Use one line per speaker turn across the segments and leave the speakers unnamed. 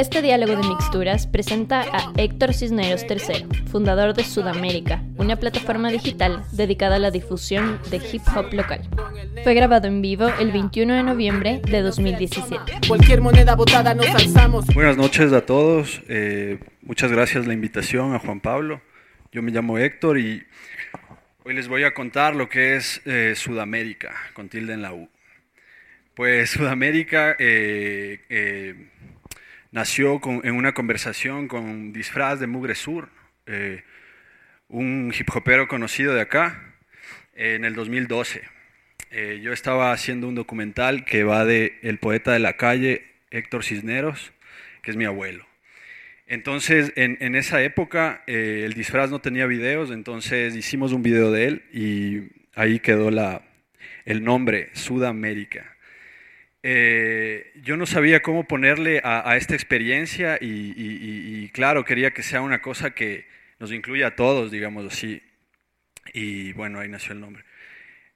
Este diálogo de mixturas presenta a Héctor Cisneros III, fundador de Sudamérica, una plataforma digital dedicada a la difusión de hip hop local. Fue grabado en vivo el 21 de noviembre de 2017.
Cualquier moneda botada nos alzamos.
Buenas noches a todos. Eh, muchas gracias la invitación a Juan Pablo. Yo me llamo Héctor y hoy les voy a contar lo que es eh, Sudamérica, con tilde en la U. Pues Sudamérica eh, eh, nació en una conversación con disfraz de Mugre Sur, eh, un hip hopero conocido de acá, en el 2012. yo estaba haciendo un documental que va de el poeta de la calle, Héctor Cisneros, que es mi abuelo. Entonces, en, en esa época, el disfraz no tenía videos, entonces hicimos un video de él y ahí quedó la, el nombre, Sudamérica. Eh, yo no sabía cómo ponerle a, esta experiencia y, claro, quería que sea una cosa que nos incluya a todos, digamos así. Y bueno, ahí nació el nombre.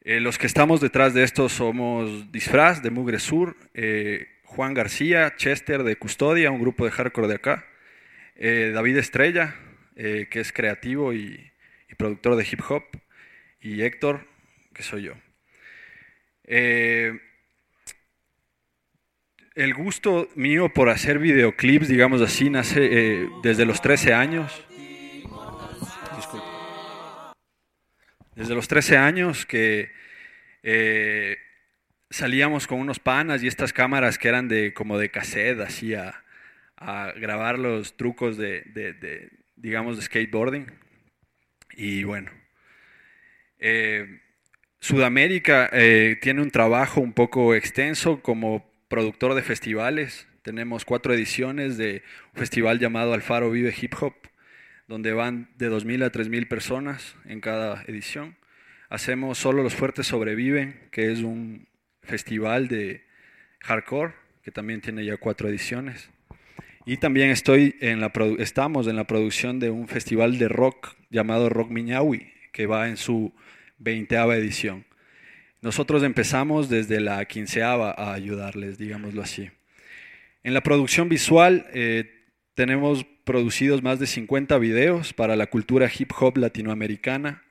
Eh, los que estamos detrás de esto somos Disfraz de Mugre Sur, eh, Juan García, Chester de Custodia, un grupo de hardcore de acá, David Estrella, que es creativo y, y, productor de hip hop, y Héctor, que soy yo el gusto mío por hacer videoclips, digamos así, nace eh, desde los 13 años. Desde los 13 años que eh, salíamos con unos panas y estas cámaras que eran de como de cassette, así a, grabar los trucos de, digamos, de skateboarding. Y bueno, eh, Sudamérica tiene un trabajo un poco extenso como productor de festivales. Tenemos cuatro ediciones de un festival llamado Alfaro Vive Hip Hop, donde van de 2.000 a 3.000 personas en cada edición. Hacemos Solo los Fuertes Sobreviven, que es un festival de hardcore, que también tiene ya cuatro ediciones. Y también estoy en la estamos en la producción de un festival de rock llamado Rock Miñahui, que va en su 20 edición. Nosotros empezamos desde la quinceava a ayudarles, digámoslo así. En la producción visual eh, tenemos producidos más de 50 videos para la cultura hip hop latinoamericana,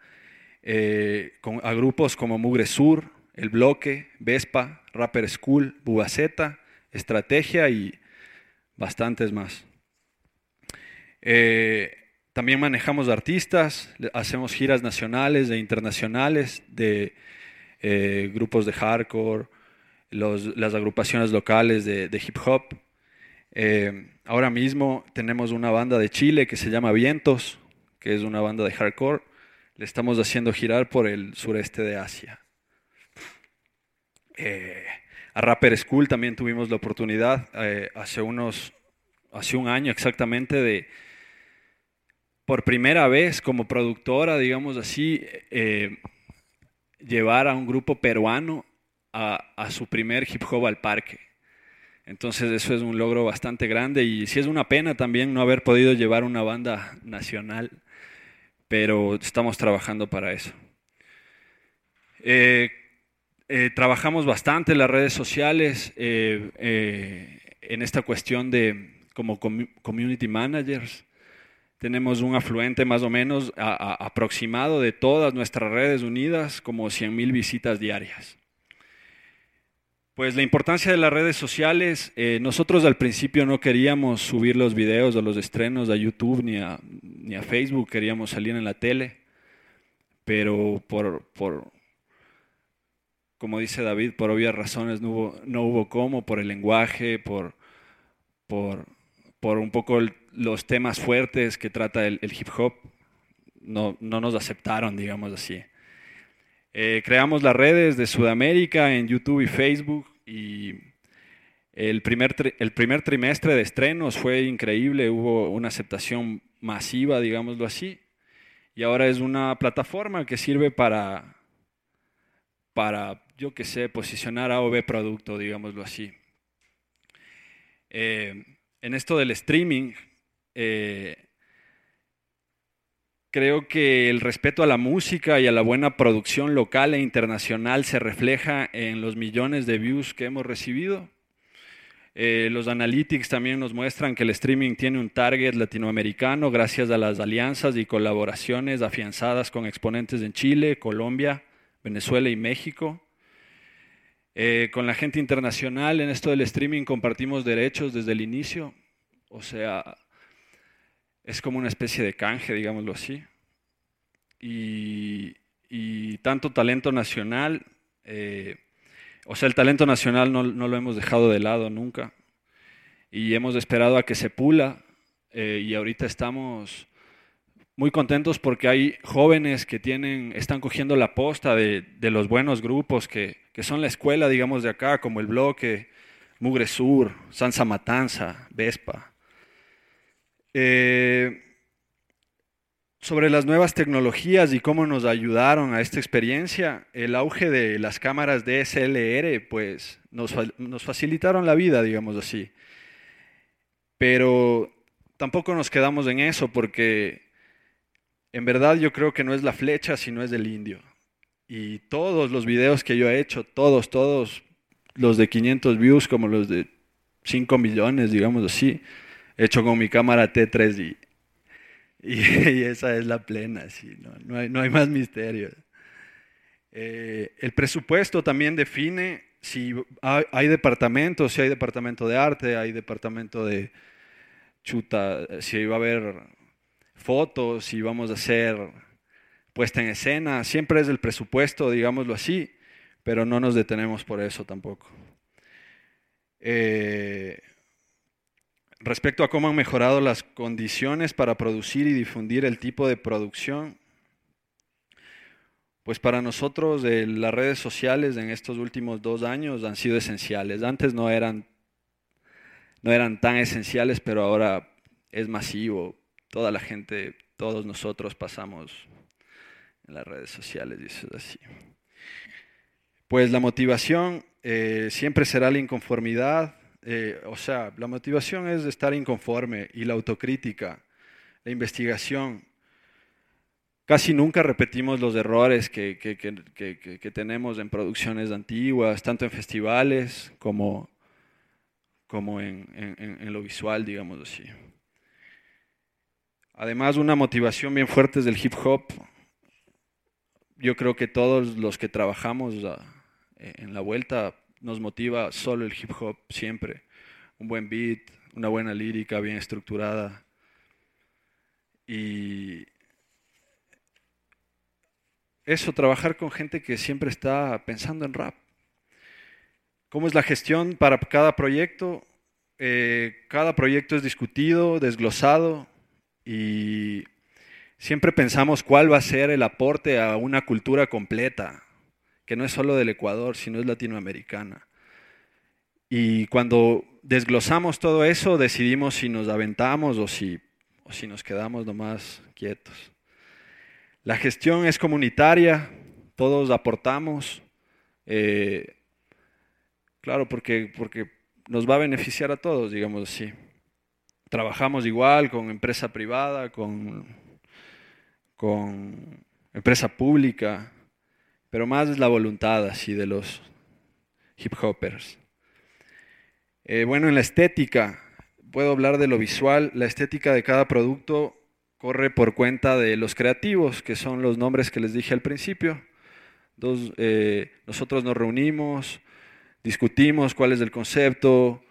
eh, con, a grupos como Mugre Sur, El Bloque, Vespa, Rapper School, Bubaceta, Estrategia y bastantes más. Eh, también manejamos artistas, hacemos giras nacionales e internacionales de eh, grupos de hardcore, las agrupaciones locales de, hip hop. Eh, ahora mismo tenemos una banda de Chile que se llama Vientos, que es una banda de hardcore. Le estamos haciendo girar por el sureste de Asia. Eh, a Rapper School también tuvimos la oportunidad hace unos, hace un año exactamente de, por primera vez como productora, digamos así, llevar a un grupo peruano a, su primer hip hop al parque. Entonces eso es un logro bastante grande y sí es una pena también no haber podido llevar una banda nacional, pero estamos trabajando para eso. Eh, eh, trabajamos bastante en las redes sociales eh, en esta cuestión de como community managers tenemos un afluente más o menos aproximado de todas nuestras redes unidas, como 100.000 visitas diarias. Pues la importancia de las redes sociales, eh, nosotros al principio no queríamos subir los videos o los estrenos a YouTube ni a, ni a Facebook, queríamos salir en la tele, pero por, por, como dice David, por obvias razones no hubo, no hubo cómo, por el lenguaje, por, por, por un poco los temas fuertes que trata el, hip hop, no, nos aceptaron, digamos así. Eh, creamos las redes de Sudamérica en YouTube y Facebook y el primer, el primer trimestre de estrenos fue increíble, hubo una aceptación masiva, digámoslo así, y ahora es una plataforma que sirve para, para yo qué sé, posicionar A o B producto, digámoslo así. Eh, en esto del streaming, eh, creo que el respeto a la música y a la buena producción local e internacional se refleja en los millones de views que hemos recibido. Eh, los analytics también nos muestran que el streaming tiene un target latinoamericano gracias a las alianzas y colaboraciones afianzadas con exponentes en Chile, Colombia, Venezuela y México. Eh, con la gente internacional en esto del streaming compartimos derechos desde el inicio, o sea, es como una especie de canje, digámoslo así. Y, tanto talento nacional, eh, o sea, el talento nacional no, lo hemos dejado de lado nunca. Y hemos esperado a que se pula. Eh, y ahorita estamos muy contentos porque hay jóvenes que tienen, están cogiendo la posta de, los buenos grupos que, son la escuela, digamos, de acá, como el Bloque, Mugre Sur, Matanza, Vespa. Eh, sobre las nuevas tecnologías y cómo nos ayudaron a esta experiencia, el auge de las cámaras DSLR, pues nos, nos facilitaron la vida, digamos así. Pero tampoco nos quedamos en eso porque en verdad yo creo que no es la flecha, sino es el indio. Y todos los videos que yo he hecho, todos, todos, los de 500 views como los de 5 millones, digamos así, hecho con mi cámara T3 y y, esa es la plena, sí, no, hay, no hay, más misterio. Eh, el presupuesto también define si hay, departamentos, si hay departamento de arte, hay departamento de chuta, si va a haber fotos, si vamos a hacer puesta en escena, siempre es el presupuesto, digámoslo así, pero no nos detenemos por eso tampoco. Eh, Respecto a cómo han mejorado las condiciones para producir y difundir el tipo de producción, pues para nosotros las redes sociales en estos últimos dos años han sido esenciales. Antes no eran, no eran tan esenciales, pero ahora es masivo. Toda la gente, todos nosotros pasamos en las redes sociales y eso es así. Pues la motivación eh, siempre será la inconformidad, eh, o sea, la motivación es estar inconforme y la autocrítica, la investigación. Casi nunca repetimos los errores que, tenemos en producciones antiguas, tanto en festivales como, como en, en lo visual, digamos así. Además, una motivación bien fuerte es del hip hop. Yo creo que todos los que trabajamos ah, en la vuelta nos motiva solo el hip hop siempre. Un buen beat, una buena lírica bien estructurada. Y eso, trabajar con gente que siempre está pensando en rap. ¿Cómo es la gestión para cada proyecto? Eh, cada proyecto es discutido, desglosado y siempre pensamos cuál va a ser el aporte a una cultura completa, que no es solo del Ecuador, sino es latinoamericana. Y cuando desglosamos todo eso, decidimos si nos aventamos o si, o si nos quedamos nomás quietos. La gestión es comunitaria, todos aportamos, eh, claro, porque, porque nos va a beneficiar a todos, digamos así. Trabajamos igual con empresa privada, con, con empresa pública, pero más es la voluntad así de los hip hoppers. Eh, bueno, en la estética, puedo hablar de lo visual, la estética de cada producto corre por cuenta de los creativos, que son los nombres que les dije al principio. Eh, nosotros nos reunimos, discutimos cuál es el concepto,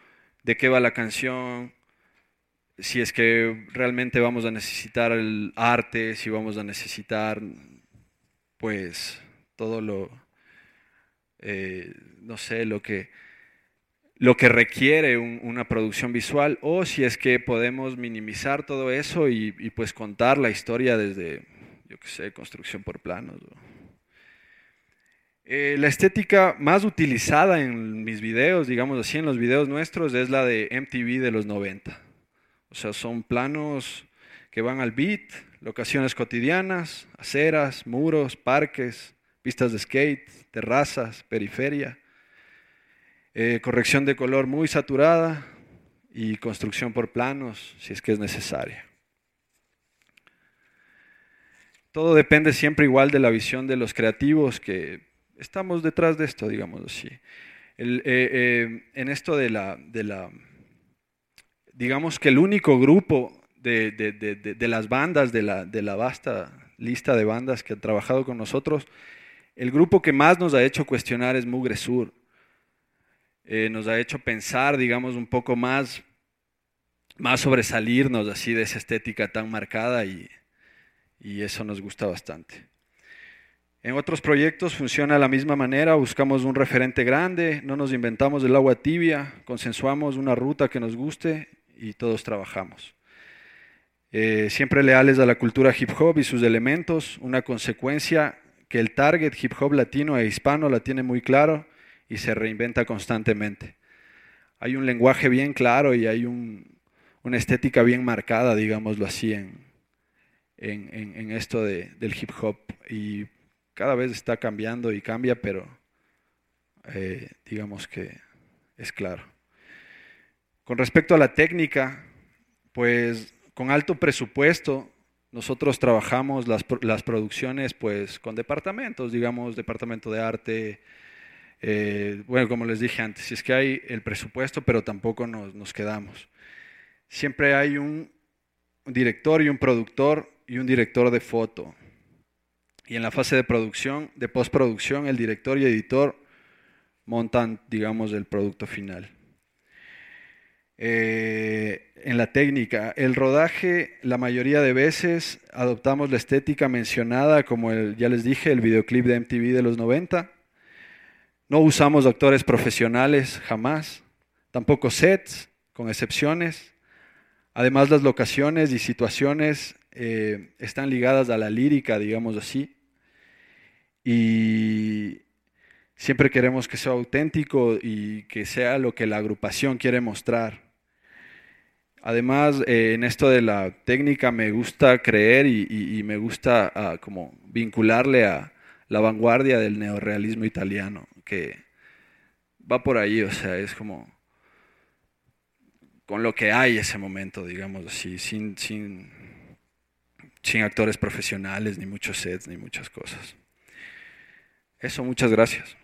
de qué va la canción, si es que realmente vamos a necesitar el arte, si vamos a necesitar, pues, todo lo, eh, no sé, lo que, lo que requiere una producción visual, o si es que podemos minimizar todo eso y, pues contar la historia desde, yo qué sé, construcción por planos. Eh, la estética más utilizada en mis videos, digamos así, en los videos nuestros, es la de MTV de los 90. O sea, son planos que van al beat, locaciones cotidianas, aceras, muros, parques, pistas de skate, terrazas, periferia, eh, corrección de color muy saturada y construcción por planos si es que es necesaria. Todo depende siempre igual de la visión de los creativos que estamos detrás de esto, digamos así. Eh, eh, en esto de la, de la, digamos que el único grupo de, de, de, de las bandas, de la, de la vasta lista de bandas que han trabajado con nosotros, el grupo que más nos ha hecho cuestionar es Mugre Sur. Eh, nos ha hecho pensar, digamos, un poco más, más sobresalirnos así de esa estética tan marcada y, y eso nos gusta bastante. En otros proyectos funciona de la misma manera, buscamos un referente grande, no nos inventamos el agua tibia, consensuamos una ruta que nos guste y todos trabajamos. Eh, siempre leales a la cultura hip hop y sus elementos, una consecuencia que el target hip hop latino e hispano la tiene muy claro y se reinventa constantemente. Hay un lenguaje bien claro y hay una estética bien marcada, digámoslo así, en, esto del hip hop. Y cada vez está cambiando y cambia, pero eh, digamos que es claro. Con respecto a la técnica, pues con alto presupuesto, nosotros trabajamos las, las producciones pues con departamentos, digamos, departamento de arte, eh, bueno, como les dije antes, es que hay el presupuesto, pero tampoco nos, nos quedamos. Siempre hay un director y un productor y un director de foto. Y en la fase de producción, de postproducción, el director y editor montan, digamos, el producto final. Eh, en la técnica, el rodaje, la mayoría de veces adoptamos la estética mencionada, como el, ya les dije, el videoclip de MTV de los 90. No usamos actores profesionales jamás, tampoco sets, con excepciones. Además, las locaciones y situaciones eh, están ligadas a la lírica, digamos así. Y siempre queremos que sea auténtico y que sea lo que la agrupación quiere mostrar. Además, eh, en esto de la técnica me gusta creer y, me gusta ah, como vincularle a la vanguardia del neorealismo italiano, que va por ahí, o sea, es como con lo que hay ese momento, digamos así, sin, sin, sin actores profesionales, ni muchos sets, ni muchas cosas. Eso, muchas gracias.